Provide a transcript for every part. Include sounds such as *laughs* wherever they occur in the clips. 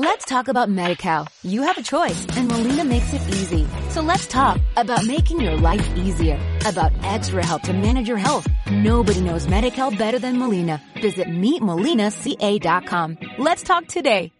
Let's talk about MediCal. You have a choice and Molina makes it easy. So let's talk about making your life easier, about extra help to manage your health. Nobody knows MediCal better than Molina. Visit meetmolinaca.com. Let's talk today.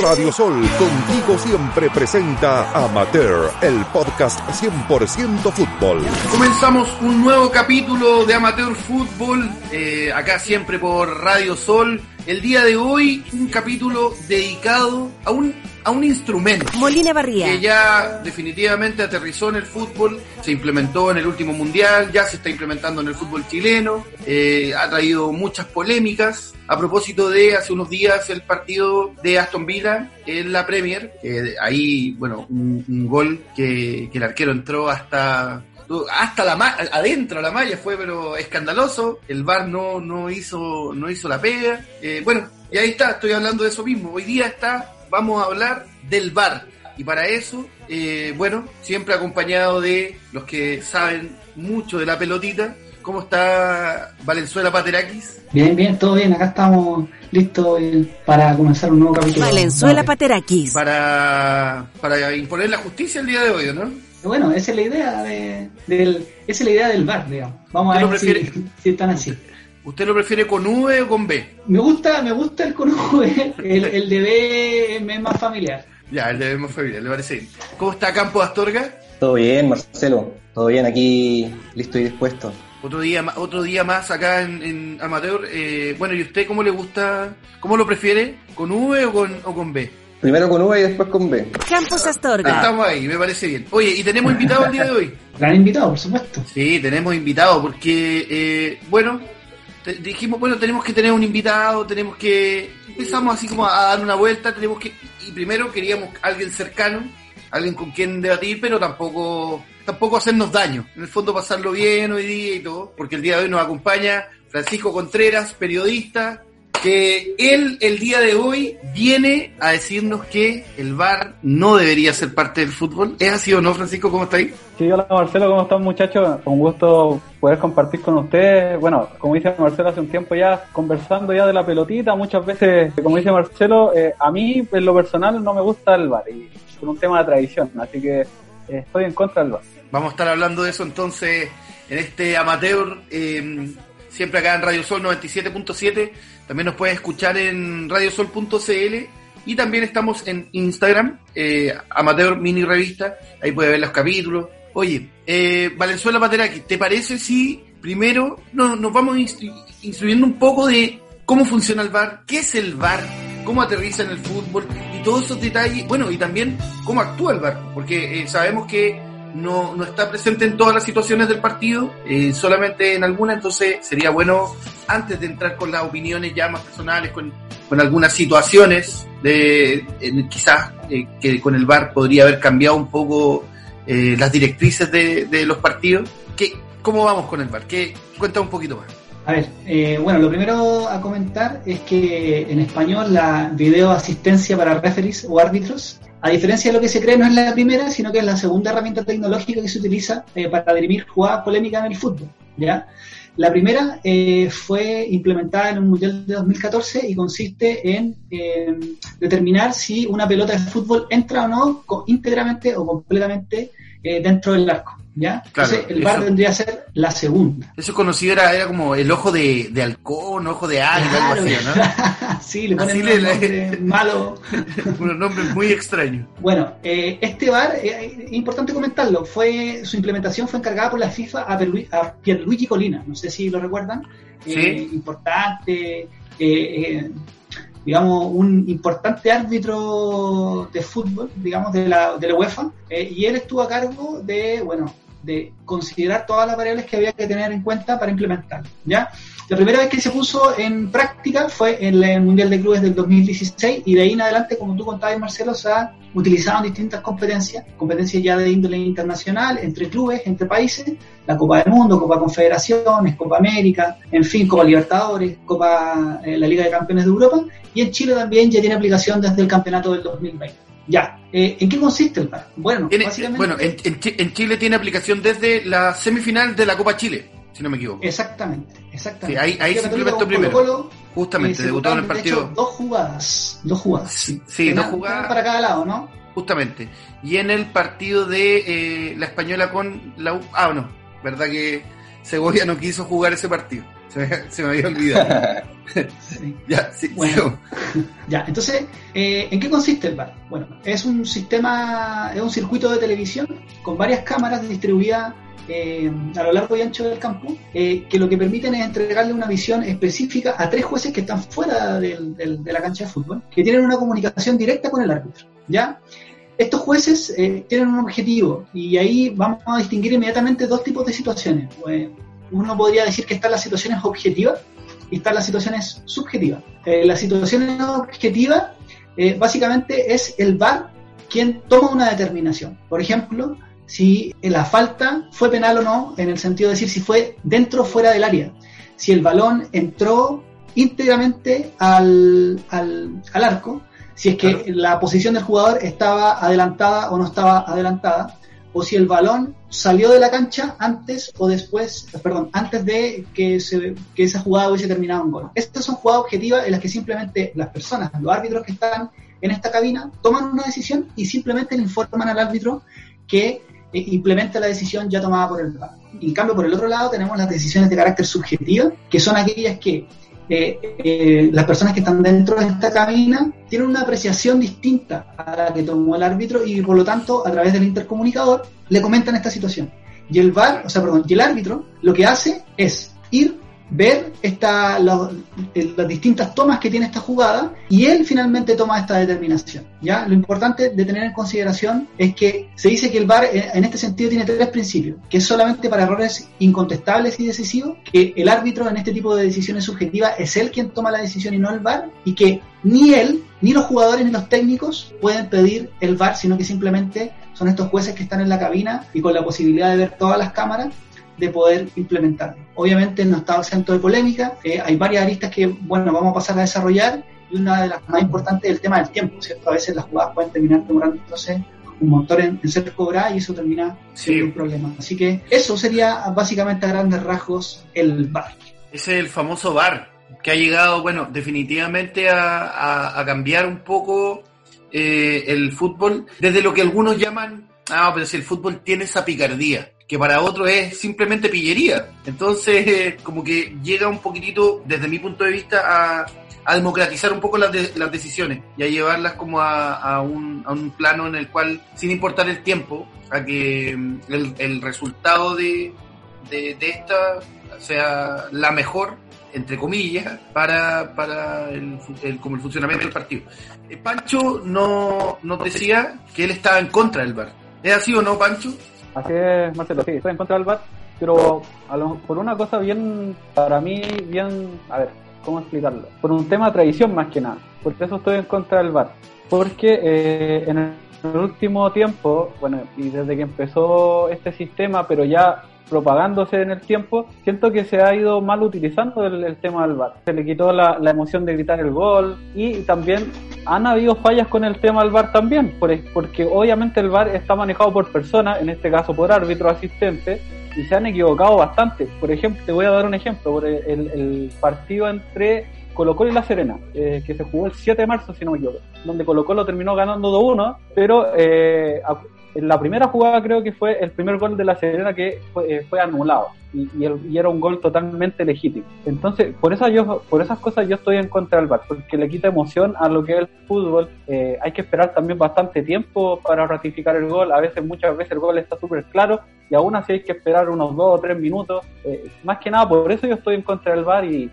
Radio Sol, contigo siempre presenta Amateur, el podcast 100% fútbol. Comenzamos un nuevo capítulo de Amateur Fútbol, eh, acá siempre por Radio Sol. El día de hoy, un capítulo dedicado a un, a un instrumento. Molina Barría. Que ya definitivamente aterrizó en el fútbol, se implementó en el último mundial, ya se está implementando en el fútbol chileno, eh, ha traído muchas polémicas. A propósito de hace unos días el partido de Aston Villa en la Premier, eh, ahí, bueno, un, un gol que, que el arquero entró hasta hasta la ma adentro la malla fue pero escandaloso. El VAR no no hizo no hizo la pega. Eh, bueno y ahí está estoy hablando de eso mismo. Hoy día está vamos a hablar del VAR y para eso eh, bueno siempre acompañado de los que saben mucho de la pelotita. Cómo está Valenzuela Paterakis bien bien todo bien. Acá estamos listos para comenzar un nuevo capítulo. Valenzuela Paterakis. Para para imponer la justicia el día de hoy ¿no? Bueno, esa es la idea de, del, esa es la idea del bar, digamos. Vamos a ver si, si, están así. ¿Usted lo prefiere con V o con B? Me gusta, me gusta el con V, el, el de B es más familiar. Ya, el de B es más familiar, le parece bien. ¿Cómo está Campo Astorga? Todo bien, Marcelo. Todo bien aquí, listo y dispuesto. Otro día, otro día más acá en, en Amateur. Eh, bueno, ¿y usted cómo le gusta, cómo lo prefiere? ¿Con V o con, o con B? Primero con V y después con B. Campos Astorga. Estamos ahí, me parece bien. Oye, ¿y tenemos invitado el día de hoy? *laughs* Gran invitado, por supuesto. Sí, tenemos invitado porque, eh, bueno, dijimos, bueno, tenemos que tener un invitado, tenemos que... Empezamos así como a dar una vuelta, tenemos que... Y primero queríamos alguien cercano, alguien con quien debatir, pero tampoco tampoco hacernos daño. En el fondo pasarlo bien hoy día y todo, porque el día de hoy nos acompaña Francisco Contreras, periodista, que él el día de hoy viene a decirnos que el VAR no debería ser parte del fútbol. ¿Es así o no, Francisco? ¿Cómo está ahí? Sí, hola Marcelo, ¿cómo están muchachos? Con gusto poder compartir con ustedes. Bueno, como dice Marcelo hace un tiempo ya, conversando ya de la pelotita, muchas veces, como dice Marcelo, eh, a mí en lo personal no me gusta el VAR, y por un tema de tradición, así que eh, estoy en contra del VAR. Vamos a estar hablando de eso entonces en este amateur, eh, siempre acá en Radio Sol 97.7 también nos puedes escuchar en radiosol.cl y también estamos en Instagram, eh, Amateur Mini Revista. Ahí puedes ver los capítulos. Oye, eh, Valenzuela Pateraki, ¿te parece si primero no, nos vamos instru instruyendo un poco de cómo funciona el VAR, qué es el VAR, cómo aterriza en el fútbol y todos esos detalles? Bueno, y también cómo actúa el VAR, porque eh, sabemos que no, no está presente en todas las situaciones del partido, eh, solamente en algunas, entonces sería bueno, antes de entrar con las opiniones ya más personales, con, con algunas situaciones, de quizás eh, que con el VAR podría haber cambiado un poco eh, las directrices de, de los partidos. ¿Qué, ¿Cómo vamos con el VAR? ¿Qué, cuenta un poquito más. A ver, eh, bueno, lo primero a comentar es que en español la video asistencia para referees o árbitros a diferencia de lo que se cree, no es la primera, sino que es la segunda herramienta tecnológica que se utiliza eh, para dirimir jugadas polémicas en el fútbol. ¿ya? La primera eh, fue implementada en un Mundial de 2014 y consiste en eh, determinar si una pelota de fútbol entra o no íntegramente o completamente dentro del arco. ¿Ya? Claro, Entonces el VAR vendría a ser la segunda. Eso conocido era, era como el ojo de, de halcón, ojo de águila, Claro. algo así, ¿no? *laughs* sí, le ponen Así un le- nombre malo. *laughs* Unos nombres muy extraños. Bueno, eh, este VAR, eh, es importante comentarlo, fue su implementación fue encargada por la FIFA a, Pierlu- a Pierluigi Colina, no sé si lo recuerdan, Sí. Eh, importante, eh, eh, digamos, un importante árbitro de fútbol, digamos, de la, de la UEFA, eh, y él estuvo a cargo de, bueno, de considerar todas las variables que había que tener en cuenta para implementar, ¿ya? La primera vez que se puso en práctica fue en el Mundial de Clubes del 2016 y de ahí en adelante, como tú contabas, Marcelo, se ha utilizado distintas competencias, competencias ya de índole internacional, entre clubes, entre países, la Copa del Mundo, Copa Confederaciones, Copa América, en fin, Copa Libertadores, Copa eh, la Liga de Campeones de Europa y en Chile también ya tiene aplicación desde el campeonato del 2020. Ya, eh, ¿en qué consiste el VAR? Bueno, Tiene- básicamente... bueno, en, en Chi- en Chile tiene aplicación desde la semifinal de la Copa Chile, si no me equivoco. Exactamente, exactamente. Sí, ahí- ahí se implementó primero. Colo-Colo, Justamente, Eh, debutó en el partido. hecho, dos jugadas. Dos jugadas. Sí, dos jugadas. para cada lado, ¿no? Justamente. Y en el partido de eh, la española con la U. Ah, no. ¿Verdad que Segovia no quiso jugar ese partido? Se me, se me había olvidado. Sí. *laughs* ya, sí, Bueno. *laughs* Ya, entonces, eh, ¿en qué consiste el VAR? Bueno, es un sistema, es un circuito de televisión con varias cámaras distribuidas eh, a lo largo y ancho del campo, eh, que lo que permiten es entregarle una visión específica a tres jueces que están fuera del- del- de la cancha de fútbol, que tienen una comunicación directa con el árbitro. ¿Ya? Estos jueces eh, tienen un objetivo y ahí vamos a distinguir inmediatamente dos tipos de situaciones. Pues, uno podría decir que están las situaciones objetivas y están las situaciones subjetivas. Eh, las situaciones objetivas eh, básicamente es el VAR quien toma una determinación. Por ejemplo, si la falta fue penal o no, en el sentido de decir si fue dentro o fuera del área. Si el balón entró íntegramente al, al, al arco, si es que Claro. la posición del jugador estaba adelantada o no estaba adelantada, o si el balón salió de la cancha antes o después, perdón, antes de que, se, que esa jugada hubiese terminado en gol. Estas son jugadas objetivas en las que simplemente las personas, los árbitros que están en esta cabina, toman una decisión y simplemente le informan al árbitro que eh, implementa la decisión ya tomada por el VAR. En cambio, por el otro lado, tenemos las decisiones de carácter subjetiva, que son aquellas que eh, las personas que están dentro de esta cabina tienen una apreciación distinta a la que tomó el árbitro y por lo tanto a través del intercomunicador le comentan esta situación. Y el VAR, o sea, perdón, y el árbitro lo que hace es ir, ver eh, las distintas tomas que tiene esta jugada y él finalmente toma esta determinación. ¿ya? Lo importante de tener en consideración es que se dice que el VAR eh, en este sentido tiene tres principios, que es solamente para errores incontestables y decisivos, que el árbitro en este tipo de decisiones subjetivas es él quien toma la decisión y no el VAR, y que ni él, ni los jugadores, ni los técnicos pueden pedir el VAR, sino que simplemente son estos jueces que están en la cabina y con la posibilidad de ver todas las cámaras de poder implementarlo. Obviamente no está exento de polémica, eh, hay varias aristas que, bueno, vamos a pasar a desarrollar y una de las más importantes es el tema del tiempo, ¿cierto? A veces las jugadas pueden terminar demorándose un montón en, en ser cobrada y eso termina siendo Sí. un problema. Así que eso sería básicamente a grandes rasgos el VAR. Ese es el famoso VAR, que ha llegado, bueno, definitivamente a, a- a cambiar un poco eh, el fútbol, desde lo que algunos llaman, ah, pero si el fútbol tiene esa picardía, que para otros es simplemente pillería. Entonces, eh, como que llega un poquitito, desde mi punto de vista, a, democratizar un poco las, de- las decisiones y a llevarlas como a, a un, a un plano en el cual, sin importar el tiempo, a que mm, el, el resultado de, de, esta sea la mejor, entre comillas, para, para el, el- como el funcionamiento del partido. Eh, Pancho no, nos decía que él estaba en contra del VAR. ¿Es así o no, Pancho? Así es, Marcelo, sí, estoy en contra del VAR, pero a lo- por una cosa bien, para mí, bien, a ver, ¿cómo explicarlo? Por un tema de tradición más que nada, por eso estoy en contra del VAR, porque eh, en el último tiempo, bueno, y desde que empezó este sistema, pero ya propagándose en el tiempo, siento que se ha ido mal utilizando el, el tema del VAR. Se le quitó la, la emoción de gritar el gol y también han habido fallas con el tema del VAR también, por- porque obviamente el VAR está manejado por personas, en este caso por árbitros asistentes, y se han equivocado bastante. Por ejemplo, te voy a dar un ejemplo, por el, el partido entre Colo Colo y La Serena, eh, que se jugó el 7 de marzo, si no me equivoco, donde Colo Colo terminó ganando 2-1, pero eh, en la primera jugada creo que fue el primer gol de La Serena que fue, eh, anulado y, era un gol totalmente legítimo. Entonces, por eso yo, por esas cosas yo estoy en contra del VAR, porque le quita emoción a lo que es el fútbol. Eh, hay que esperar también bastante tiempo para ratificar el gol. A veces, muchas veces el gol está súper claro y aún así hay que esperar unos dos o tres minutos. Eh, más que nada por eso yo estoy en contra del VAR y,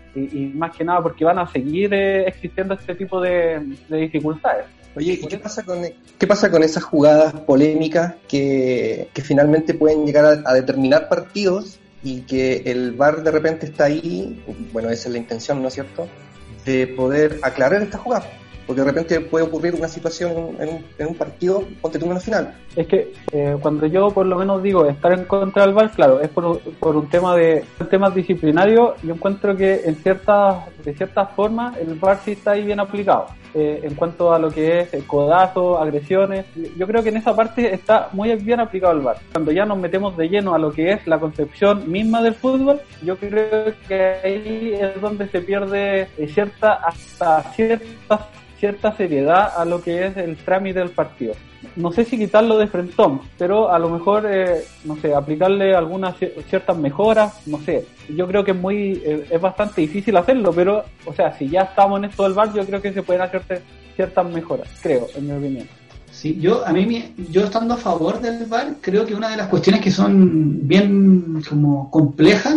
más que nada porque van a seguir eh, existiendo este tipo de dificultades. Oye, ¿y qué pasa con, qué pasa con esas jugadas polémicas que, que finalmente pueden llegar a, a determinar partidos y que el VAR de repente está ahí, bueno, esa es la intención, ¿no es cierto?, de poder aclarar esta jugada. Porque de repente puede ocurrir una situación en un, partido, ponte final. Es que eh, cuando yo por lo menos digo estar en contra del VAR, claro, es por, por un tema de temas disciplinarios. Yo encuentro que en ciertas de ciertas formas el VAR sí está ahí bien aplicado. eh, en cuanto a lo que es codazos, agresiones. Yo creo que en esa parte está muy bien aplicado el VAR. Cuando ya nos metemos de lleno a lo que es la concepción misma del fútbol, yo creo que ahí es donde se pierde eh, cierta hasta cierta cierta seriedad a lo que es el trámite del partido. No sé si quitarlo de frentón, pero a lo mejor, eh, no sé, aplicarle algunas ciertas mejoras, no sé. Yo creo que es muy, eh, es bastante difícil hacerlo, pero, o sea, si ya estamos en esto del bar, yo creo que se pueden hacer ciertas mejoras, creo, en mi opinión. Sí, yo a mí yo estando a favor del VAR, creo que una de las cuestiones que son bien como complejas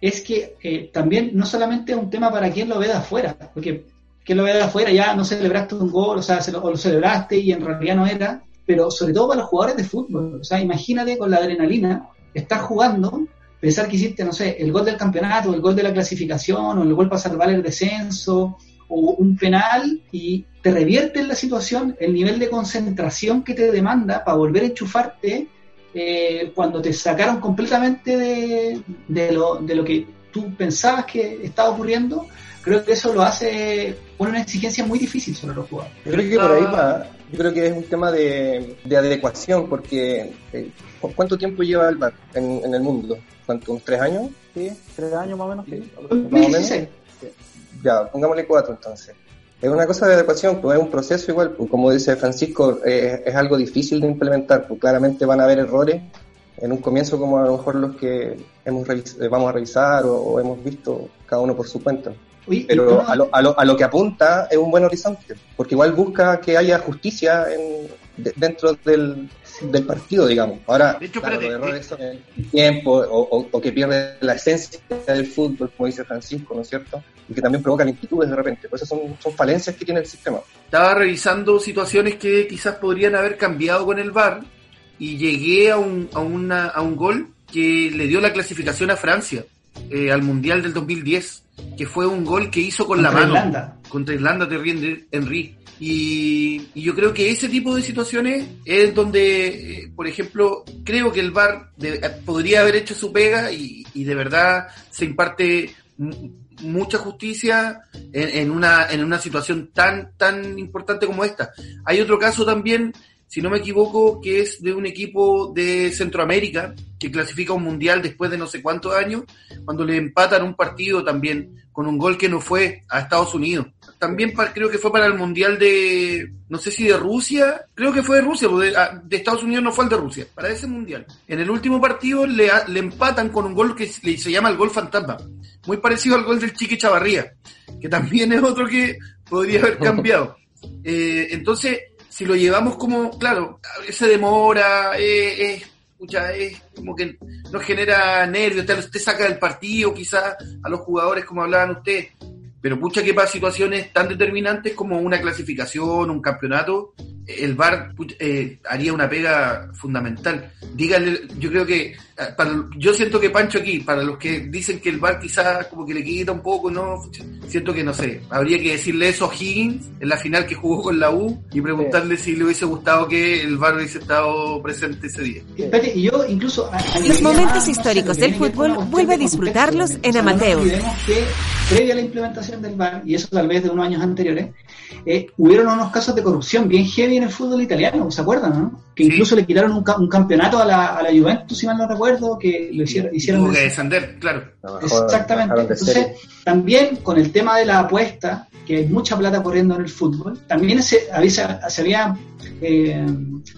es que eh, también no solamente es un tema para quien lo ve de afuera, porque que lo ve de afuera, ya no celebraste un gol, o sea, lo, o lo celebraste y en realidad no era, pero sobre todo para los jugadores de fútbol, o sea, imagínate con la adrenalina, estás jugando, pensar que hiciste, no sé, el gol del campeonato, el gol de la clasificación, o el gol para salvar el descenso, o un penal, y te revierte en la situación el nivel de concentración que te demanda para volver a enchufarte eh, cuando te sacaron completamente de, de, lo, de lo que tú pensabas que estaba ocurriendo, creo que eso lo hace, pone una exigencia muy difícil sobre los jugadores. Yo creo que por ahí va, yo creo que es un tema de, adecuación, porque eh, ¿cuánto tiempo lleva el bar en, el mundo? ¿Cuánto? ¿Unos tres años? Sí, tres años más o menos, sí. Más o menos. Ya, pongámosle cuatro entonces. Es una cosa de adecuación, pues es un proceso igual, pues, como dice Francisco, eh, es algo difícil de implementar, pues claramente van a haber errores en un comienzo como a lo mejor los que hemos vamos a revisar o hemos visto cada uno por su cuenta. Pero a lo, a, lo, a lo, que apunta es un buen horizonte, porque igual busca que haya justicia en, dentro del, del, partido, digamos. Ahora, de hecho, claro, los errores son el tiempo o, o, que pierde la esencia del fútbol, como dice Francisco, ¿no es cierto? Y que también provocan inquietudes de repente. Pues esas son, son falencias que tiene el sistema. Estaba revisando situaciones que quizás podrían haber cambiado con el VAR y llegué a un, a una, a un gol que le dio la clasificación a Francia eh, al Mundial del 2010 que fue un gol que hizo con la mano Irlanda. contra Irlanda de Henry. Y, y, yo creo que ese tipo de situaciones es donde, eh, por ejemplo, creo que el VAR de, podría haber hecho su pega y, y de verdad se imparte mucha justicia en, en, una, en una situación tan, tan importante como esta. Hay otro caso también si no me equivoco, que es de un equipo de Centroamérica que clasifica un mundial después de no sé cuántos años, cuando le empatan un partido también con un gol que no fue a Estados Unidos. También creo que fue para el mundial de, no sé si de Rusia, creo que fue de Rusia, de, ah, de, Estados Unidos no fue el de Rusia, para ese mundial. En el último partido le, le empatan con un gol que se llama el gol fantasma, muy parecido al gol del Chique Chavarría, que también es otro que podría haber cambiado. *laughs* Eh, entonces, si lo llevamos como, claro, se demora, eh, es como que nos genera nervios, te, saca del partido quizás a los jugadores como hablaban ustedes, pero pucha que para situaciones tan determinantes como una clasificación, un campeonato, el VAR eh, haría una pega fundamental. Díganle, yo creo que, para, yo siento que Pancho aquí, para los que dicen que el VAR quizás como que le quita un poco, no, siento que no sé, habría que decirle eso a Higgins en la final que jugó con la U y preguntarle si le hubiese gustado que el VAR hubiese estado presente ese día. y yo incluso... los momentos históricos del fútbol vuelve a disfrutarlos en Amateur. que previa a la implementación del VAR, y eso tal vez de unos años anteriores, eh, hubieron unos casos de corrupción bien heavy en el fútbol italiano, ¿se acuerdan? No? Que sí. incluso le quitaron un, un campeonato a la, a la, Juventus, si mal no recuerdo, que lo hicieron. hicieron Tuvo que descender, claro. Exactamente. Entonces, también con el tema de la apuesta, que hay mucha plata corriendo en el fútbol, también se, había, se había eh,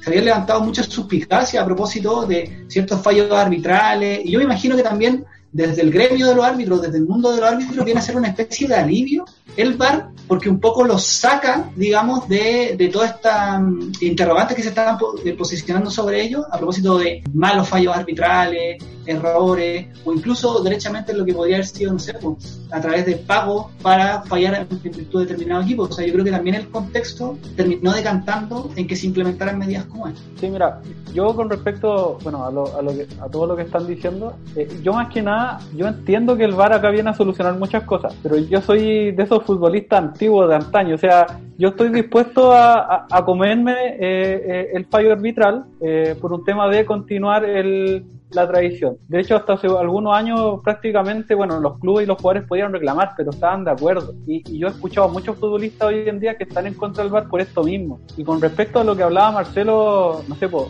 se habían levantado muchas suspicacias a propósito de ciertos fallos arbitrales, y yo me imagino que también desde el gremio de los árbitros, desde el mundo de los árbitros, viene a ser una especie de alivio el VAR, porque un poco los saca, digamos, de, de toda esta um, interrogantes que se estaban eh, posicionando sobre ellos a propósito de malos fallos arbitrales, errores, o incluso derechamente lo que podría haber sido, no sé, a través de pago para fallar en virtud de determinado equipo. O sea, yo creo que también el contexto terminó decantando en que se implementaran medidas como esta. Sí, mira, yo con respecto, bueno, a, lo, a, lo que, a todo lo que están diciendo, eh, yo más que nada, yo entiendo que el VAR acá viene a solucionar muchas cosas, pero yo soy de esos futbolistas antiguos de antaño, o sea, yo estoy dispuesto a, a, comerme eh, eh, el fallo arbitral eh, por un tema de continuar el la tradición. De hecho, hasta hace algunos años prácticamente, bueno, los clubes y los jugadores podían reclamar, pero estaban de acuerdo. Y, y, yo he escuchado a muchos futbolistas hoy en día que están en contra del VAR por esto mismo. Y con respecto a lo que hablaba Marcelo, no sé, pues,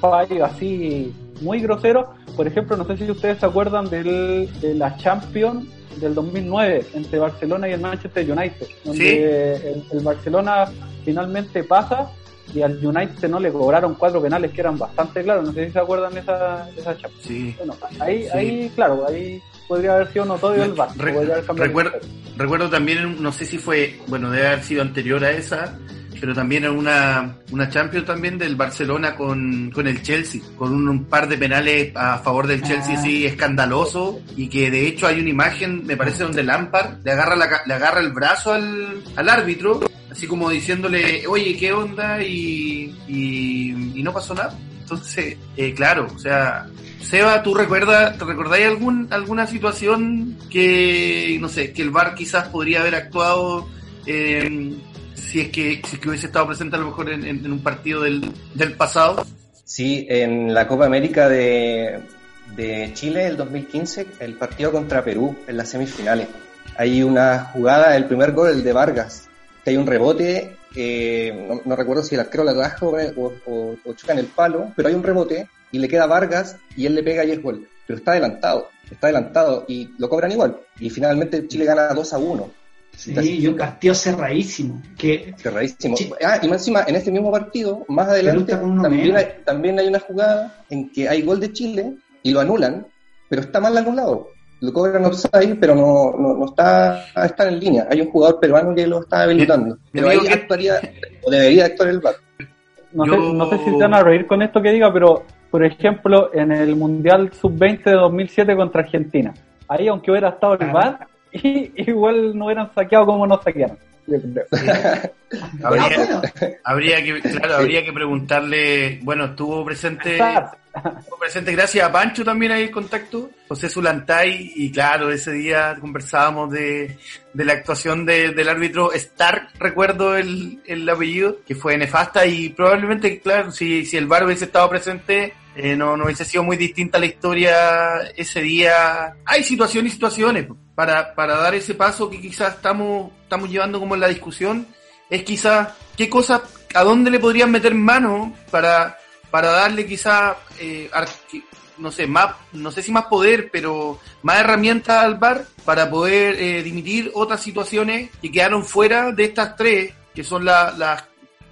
fallo así muy grosero, por ejemplo, no sé si ustedes se acuerdan del, de la Champions del 2009 entre Barcelona y el Manchester United, donde el, el Barcelona finalmente pasa y al United no le cobraron cuatro penales que eran bastante claros. No sé si se acuerdan de esa, esa chapa. Sí. Bueno, ahí, sí. ahí, claro, ahí podría haber sido notorio el VAR. Re recuerdo, recuerdo también, no sé si fue, bueno, debe haber sido anterior a esa, pero también en una, una Champions también del Barcelona con, con el Chelsea, con un, un, par de penales a favor del Chelsea ah. así escandaloso y que de hecho hay una imagen, me parece, donde Lampard le agarra, la, le agarra el brazo al, al árbitro así como diciéndole, oye, ¿qué onda? Y, y, y no pasó nada. Entonces, eh, claro, o sea, Seba, ¿tú recuerdas, te recordáis algún, alguna situación que, no sé, que el VAR quizás podría haber actuado eh, si, es que, si es que hubiese estado presente a lo mejor en, en, en un partido del, del pasado? Sí, en la Copa América de, de Chile, el 2015, el partido contra Perú, en las semifinales. Hay una jugada, el primer gol, el de Vargas, hay un rebote, eh, no, no, recuerdo si el arquero la trajo o, o, o, choca en el palo, pero hay un rebote y le queda Vargas y él le pega y es gol. Pero está adelantado, está adelantado y lo cobran igual. Y finalmente Chile gana 2 a 1. Sí, y un partido cerradísimo. Que... Cerradísimo. Ah, y más encima, en este mismo partido, más adelante, también hay, también hay una jugada en que hay gol de Chile y lo anulan, pero está mal anulado lo cobran offside, pero no, no, no está, está en línea. Hay un jugador peruano que lo está habilitando. Pero ahí actuaría, o debería actuar el VAR. No, Yo... sé, no sé si se van a reír con esto que diga, pero por ejemplo, en el Mundial Sub-20 de 2007 contra Argentina, ahí aunque hubiera estado el VAR, *laughs* y, igual no hubieran saqueado como nos saquearon. *laughs* habría, habría, que claro, habría que preguntarle bueno estuvo presente estuvo presente gracias a Pancho también ahí el contacto José Zulantay y claro ese día conversábamos de, de la actuación de, del árbitro Stark recuerdo el, el apellido que fue nefasta y probablemente claro si, si el VAR hubiese estado presente eh, no, no hubiese sido muy distinta la historia ese día. Hay situaciones y situaciones para, para dar ese paso que quizás estamos, estamos llevando como en la discusión, es quizás qué cosas, a dónde le podrían meter mano para, para darle quizás, eh, no sé, más, no sé si más poder, pero más herramientas al bar para poder eh, dimitir otras situaciones que quedaron fuera de estas tres, que son la, las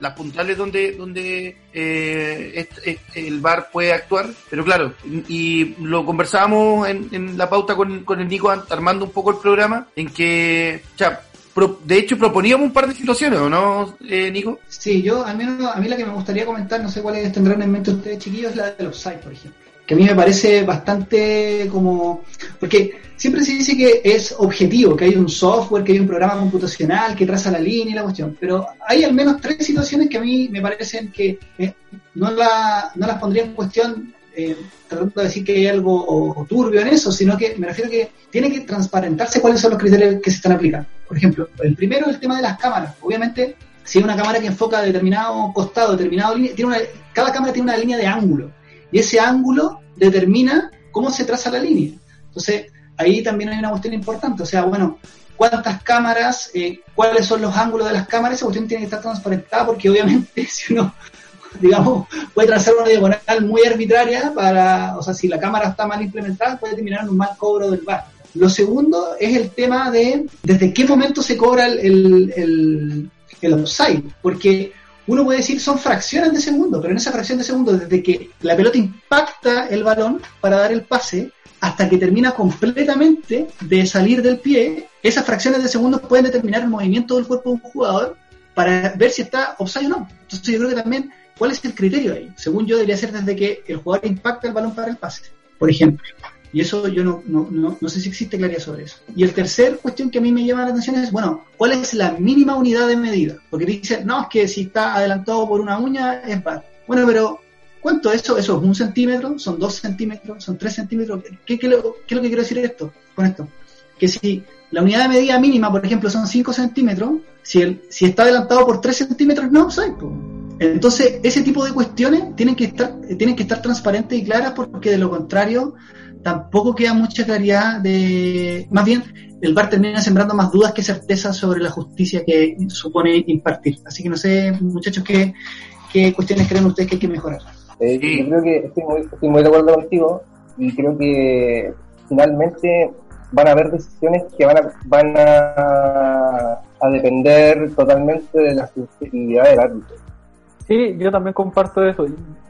las puntuales donde donde eh, el bar puede actuar pero claro y lo conversábamos en, en la pauta con, con, el Nico armando un poco el programa en que ya, pro, de hecho proponíamos un par de situaciones ¿o no eh, Nico? Sí yo al menos a mí la que me gustaría comentar no sé cuáles tendrán en mente ustedes chiquillos es la de los sites por ejemplo que a mí me parece bastante como porque siempre se dice que es objetivo, que hay un software, que hay un programa computacional que traza la línea y la cuestión, pero hay al menos tres situaciones que a mí me parecen que eh, no, la, no las pondría en cuestión eh, tratando de decir que hay algo o, turbio en eso, sino que me refiero que tiene que transparentarse cuáles son los criterios que se están aplicando. Por ejemplo, el primero es el tema de las cámaras. Obviamente, si hay una cámara que enfoca determinado costado, determinado línea, tiene una, cada cámara tiene una línea de ángulo y ese ángulo determina cómo se traza la línea. Entonces, ahí también hay una cuestión importante, o sea, bueno, cuántas cámaras, eh, cuáles son los ángulos de las cámaras, esa cuestión tiene que estar transparentada porque obviamente *laughs* si uno, digamos, puede trazar una diagonal muy arbitraria para, o sea, si la cámara está mal implementada puede terminar en un mal cobro del bar. Lo segundo es el tema de desde qué momento se cobra el, el, el, offside, porque uno puede decir son fracciones de segundo, pero en esa fracción de segundo, desde que la pelota impacta el balón para dar el pase, hasta que termina completamente de salir del pie, esas fracciones de segundos pueden determinar el movimiento del cuerpo de un jugador para ver si está offside o no. Entonces yo creo que también, ¿cuál es el criterio ahí? Según yo debería ser desde que el jugador impacta el balón para el pase, por ejemplo. Y eso yo no, no, no, sé si existe claridad sobre eso. Y el tercer cuestión que a mí me llama la atención es, bueno, ¿cuál es la mínima unidad de medida? Porque dicen, no, es que si está adelantado por una uña es bar. Bueno, pero ¿cuánto es eso? ¿Eso es un centímetro? ¿Son dos centímetros? ¿Son tres centímetros? ¿Qué, es lo que quiero decir esto, con esto? Que si la unidad de medida mínima, por ejemplo, son 5 centímetros, si, el, si está adelantado por 3 centímetros, no offside. Entonces, ese tipo de cuestiones tienen que estar, tienen que estar transparentes y claras porque de lo contrario tampoco queda mucha claridad de, más bien, el VAR termina sembrando más dudas que certezas sobre la justicia que supone impartir. Así que no sé, muchachos, qué, qué cuestiones creen ustedes que hay que mejorar. Eh, Yo creo que estoy muy, estoy muy de acuerdo contigo y creo que finalmente van a haber decisiones que van a, van a, a depender totalmente de la subjetividad del árbitro. Sí, yo también comparto eso.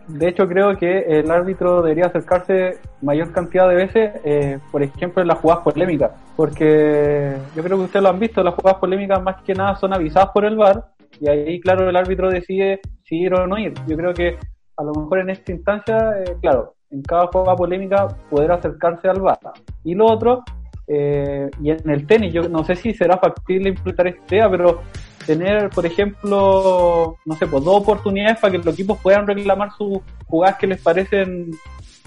De hecho, creo que el árbitro debería acercarse mayor cantidad de veces, eh, por ejemplo, en las jugadas polémicas, porque yo creo que ustedes lo han visto, las jugadas polémicas más que nada son avisadas por el VAR y ahí, claro, el árbitro decide si ir o no ir. Yo creo que a lo mejor en esta instancia, eh, claro, en cada jugada polémica poder acercarse al VAR. Y lo otro, eh, y en el tenis, yo no sé si será factible implementar esta idea, pero tener, por ejemplo, no sé, pues dos oportunidades para que los equipos puedan reclamar sus jugadas que les parecen,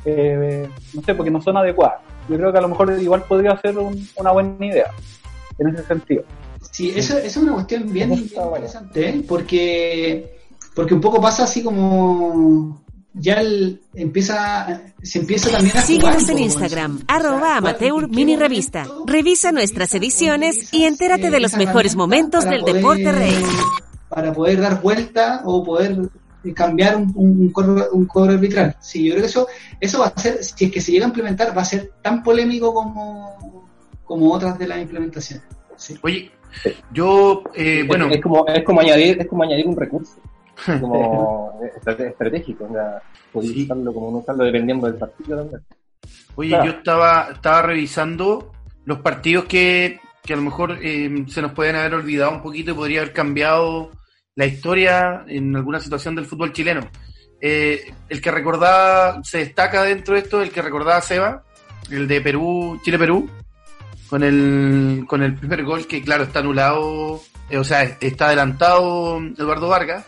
eh, no sé, porque no son adecuadas. Yo creo que a lo mejor igual podría ser un- una buena idea en ese sentido. Sí, eso, eso es una cuestión bien, bien interesante, ¿eh? porque, porque un poco pasa así como ya el- empieza, se empieza también a Síguenos en Instagram, arroba amateur ¿en qué mini revista. Revisa nuestras ediciones y entérate de los mejores momentos del poder- deporte rey. Para poder dar vuelta o poder eh, cambiar un, un, un cobro, un cobro arbitral. Sí, yo creo que eso, eso va a ser, si es que se llega a implementar, va a ser tan polémico como, como otras de las implementaciones. Sí. Oye, yo, eh, bueno, es, como, es como añadir, es como añadir un recurso, *laughs* como estrate- estratégico, o sea, podéis Sí. usarlo como no usarlo dependiendo del partido también. Oye, Claro. yo estaba, estaba revisando los partidos que, que a lo mejor eh, se nos pueden haber olvidado un poquito y podría haber cambiado la historia en alguna situación del fútbol chileno. Eh, el que recordaba, se destaca dentro de esto, el que recordaba Seba, el de Perú, Chile-Perú, con el, con el primer gol que, claro, está anulado, eh, o sea, está adelantado Eduardo Vargas.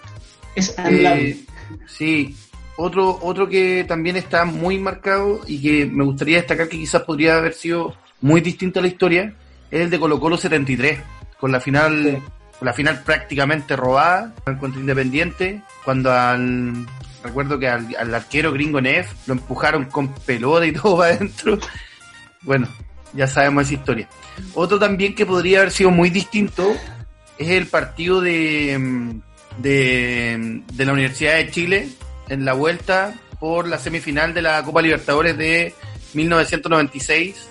Es. Eh, sí, otro, otro que también está muy marcado y que me gustaría destacar que quizás podría haber sido muy distinto a la historia, es el de Colo Colo 73, con la final, con la final prácticamente robada contra Independiente, cuando al recuerdo que al, al arquero gringo Neff lo empujaron con pelota y *laughs* todo para adentro. Bueno, ya sabemos esa historia. Otro también que podría haber sido muy distinto es el partido de, mm, de, de la Universidad de Chile en la vuelta por la semifinal de la Copa Libertadores de 1996.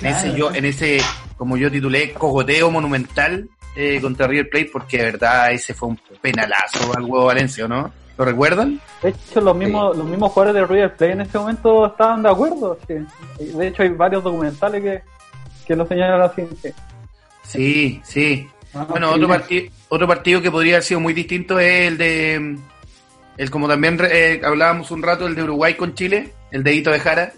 En ese, yo, en ese, como yo titulé, cogoteo monumental eh, contra River Plate, porque de verdad ese fue un penalazo al huevo Valencia, ¿no? ¿Lo recuerdan? De hecho, los mismos, los mismos jugadores de River Plate en ese momento estaban de acuerdo. sí. De hecho, hay varios documentales que, que lo señalan así. sí. Sí, sí. Ah, Bueno, otro, bien. partido otro partido que podría haber sido muy distinto es el de, el como también eh, hablábamos un rato, el de Uruguay con Chile, el de Hito de Jara.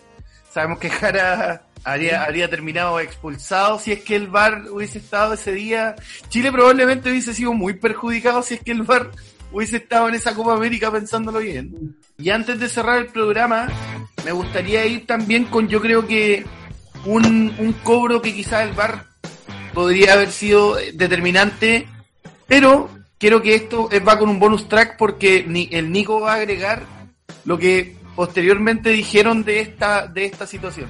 Sabemos que Jara habría, habría terminado expulsado si es que el VAR hubiese estado ese día. Chile probablemente hubiese sido muy perjudicado si es que el VAR hubiese estado en esa Copa América pensándolo bien. Y antes de cerrar el programa, me gustaría ir también con, yo creo que un, un cobro que quizás el VAR podría haber sido determinante, pero quiero que esto va con un bonus track porque el Nico va a agregar lo que posteriormente dijeron de esta, de esta situación.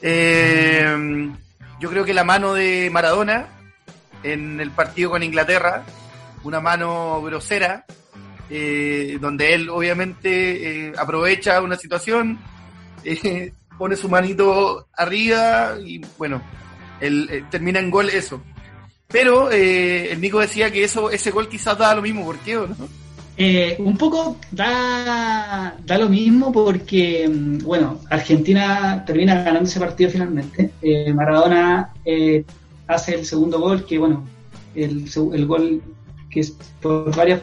Eh, yo creo que la mano de Maradona en el partido con Inglaterra, una mano grosera, eh, donde él obviamente eh, aprovecha una situación, *laughs* eh, pone su manito arriba y bueno, el, eh, termina en gol eso. Pero eh, el Nico decía que eso ese gol quizás daba lo mismo, ¿por qué no? Eh, un poco da, da lo mismo porque, mm, bueno, Argentina termina ganando ese partido finalmente. Eh, Maradona eh, hace el segundo gol, que bueno, el, el gol que es por varias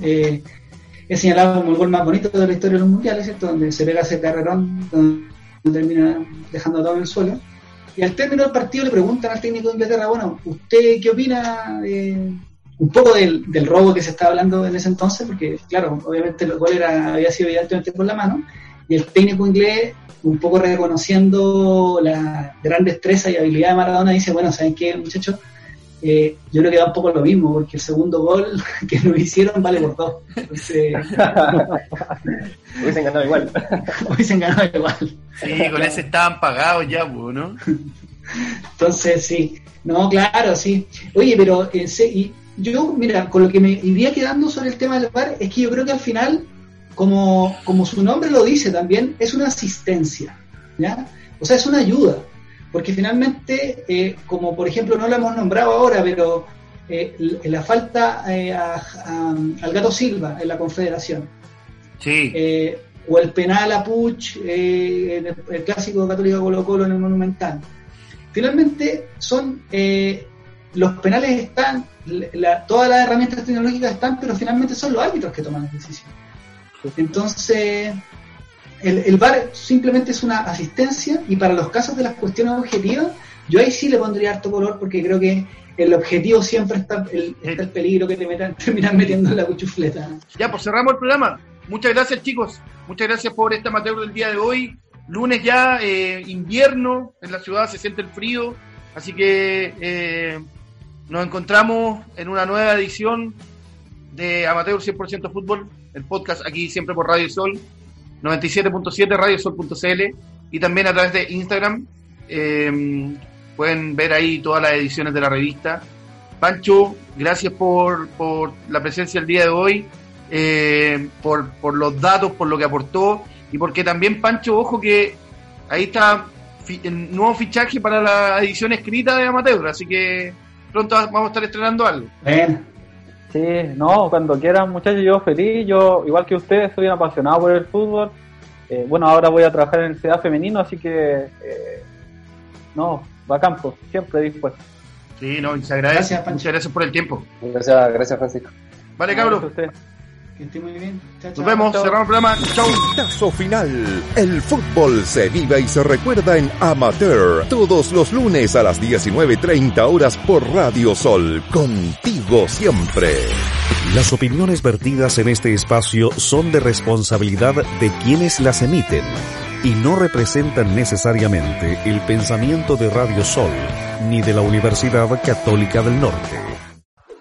es señalado como el gol más bonito de la historia de los mundiales, ¿cierto? Donde se pega ese carrerón, donde termina dejando todo en el suelo. Y al término del partido le preguntan al técnico de Inglaterra, bueno, ¿usted qué opina de, un poco del, del robo que se estaba hablando en ese entonces? Porque, claro, obviamente el gol era, había sido evidentemente por la mano, y el técnico inglés, un poco reconociendo la gran destreza y habilidad de Maradona, dice, bueno, ¿saben qué, muchachos? Eh, yo creo que da un poco lo mismo, porque el segundo gol *laughs* que nos hicieron vale por dos. Entonces, *laughs* Hubiesen ganado igual. *laughs* hubiesen ganado igual. Sí, con ese estaban pagados ya, pues, ¿no? Entonces, sí. No, claro, sí. Oye, pero se- y yo, mira, con lo que me iría quedando sobre el tema del VAR es que yo creo que al final, como, como su nombre lo dice también, es una asistencia, ¿ya? O sea, es una ayuda. Porque finalmente, eh, como por ejemplo, no lo hemos nombrado ahora, pero eh, la falta eh, a- a- al Gato Silva en la Confederación, Sí, eh, o el penal a Puch eh, en el, el clásico católico Colo Colo en el Monumental. Finalmente son eh, los penales están, la- todas las herramientas tecnológicas están, pero finalmente son los árbitros que toman las decisiones. Entonces, el, el VAR simplemente es una asistencia y para los casos de las cuestiones objetivas, yo ahí sí le pondría harto color porque creo que el objetivo siempre está el, el peligro que te metan, *laughs* terminan metiendo en la cuchufleta. ya, pues cerramos el programa. Muchas gracias, chicos. Muchas gracias por este amateur del día de hoy. Lunes ya, eh, invierno, en la ciudad se siente el frío, así que eh, nos encontramos en una nueva edición de Amateur 100% Fútbol, el podcast aquí siempre por Radio Sol, 97.7, radiosol.cl y también a través de Instagram. Eh, pueden ver ahí todas las ediciones de la revista. Pancho, gracias por, por la presencia el día de hoy, eh, por, por los datos, por lo que aportó y porque también, Pancho, ojo que ahí está el nuevo fichaje para la edición escrita de Amateur, así que pronto vamos a estar estrenando algo. Bueno, Sí, no, cuando quieran muchachos, yo feliz, yo igual que ustedes soy un apasionado por el fútbol. Eh, bueno, ahora voy a trabajar en el CDA femenino, así que eh, no, va a campo, siempre dispuesto. Sí, no, y se agradece. Gracias. Muchas gracias por el tiempo. Gracias, gracias Francisco. Vale, Gracias a cabros. ustedes. Que esté muy bien. Chao, Nos vemos, Chao. cerramos el programa. Chau. Tazo final. El fútbol se vive y se recuerda en Amateur. Todos los lunes a las 19.30 horas por Radio Sol. Contigo siempre. Las opiniones vertidas en este espacio son de responsabilidad de quienes las emiten y no representan necesariamente el pensamiento de Radio Sol ni de la Universidad Católica del Norte.